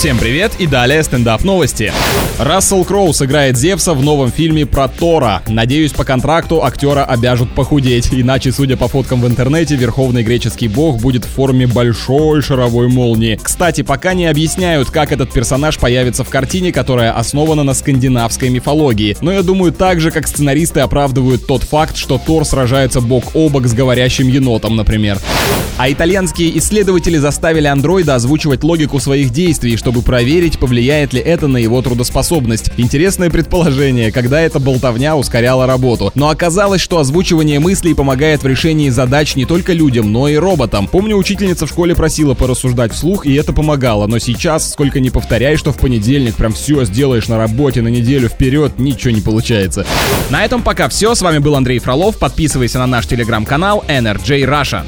Всем привет и далее стендап новости. Рассел Кроу сыграет Зевса в новом фильме про Тора. Надеюсь, по контракту актера обяжут похудеть, иначе, судя по фоткам в интернете, верховный греческий бог будет в форме большой шаровой молнии. Кстати, пока не объясняют, как этот персонаж появится в картине, которая основана на скандинавской мифологии. Но я думаю, так же, как сценаристы оправдывают тот факт, что Тор сражается бок о бок с говорящим енотом, например. А итальянские исследователи заставили андроида озвучивать логику своих действий, чтобы чтобы проверить, повлияет ли это на его трудоспособность. Интересное предположение, когда эта болтовня ускоряла работу. Но оказалось, что озвучивание мыслей помогает в решении задач не только людям, но и роботам. Помню, учительница в школе просила порассуждать вслух, и это помогало. Но сейчас, сколько не повторяй, что в понедельник прям все сделаешь на работе на неделю вперед, ничего не получается. На этом пока все. С вами был Андрей Фролов. Подписывайся на наш телеграм-канал NRJ Russia.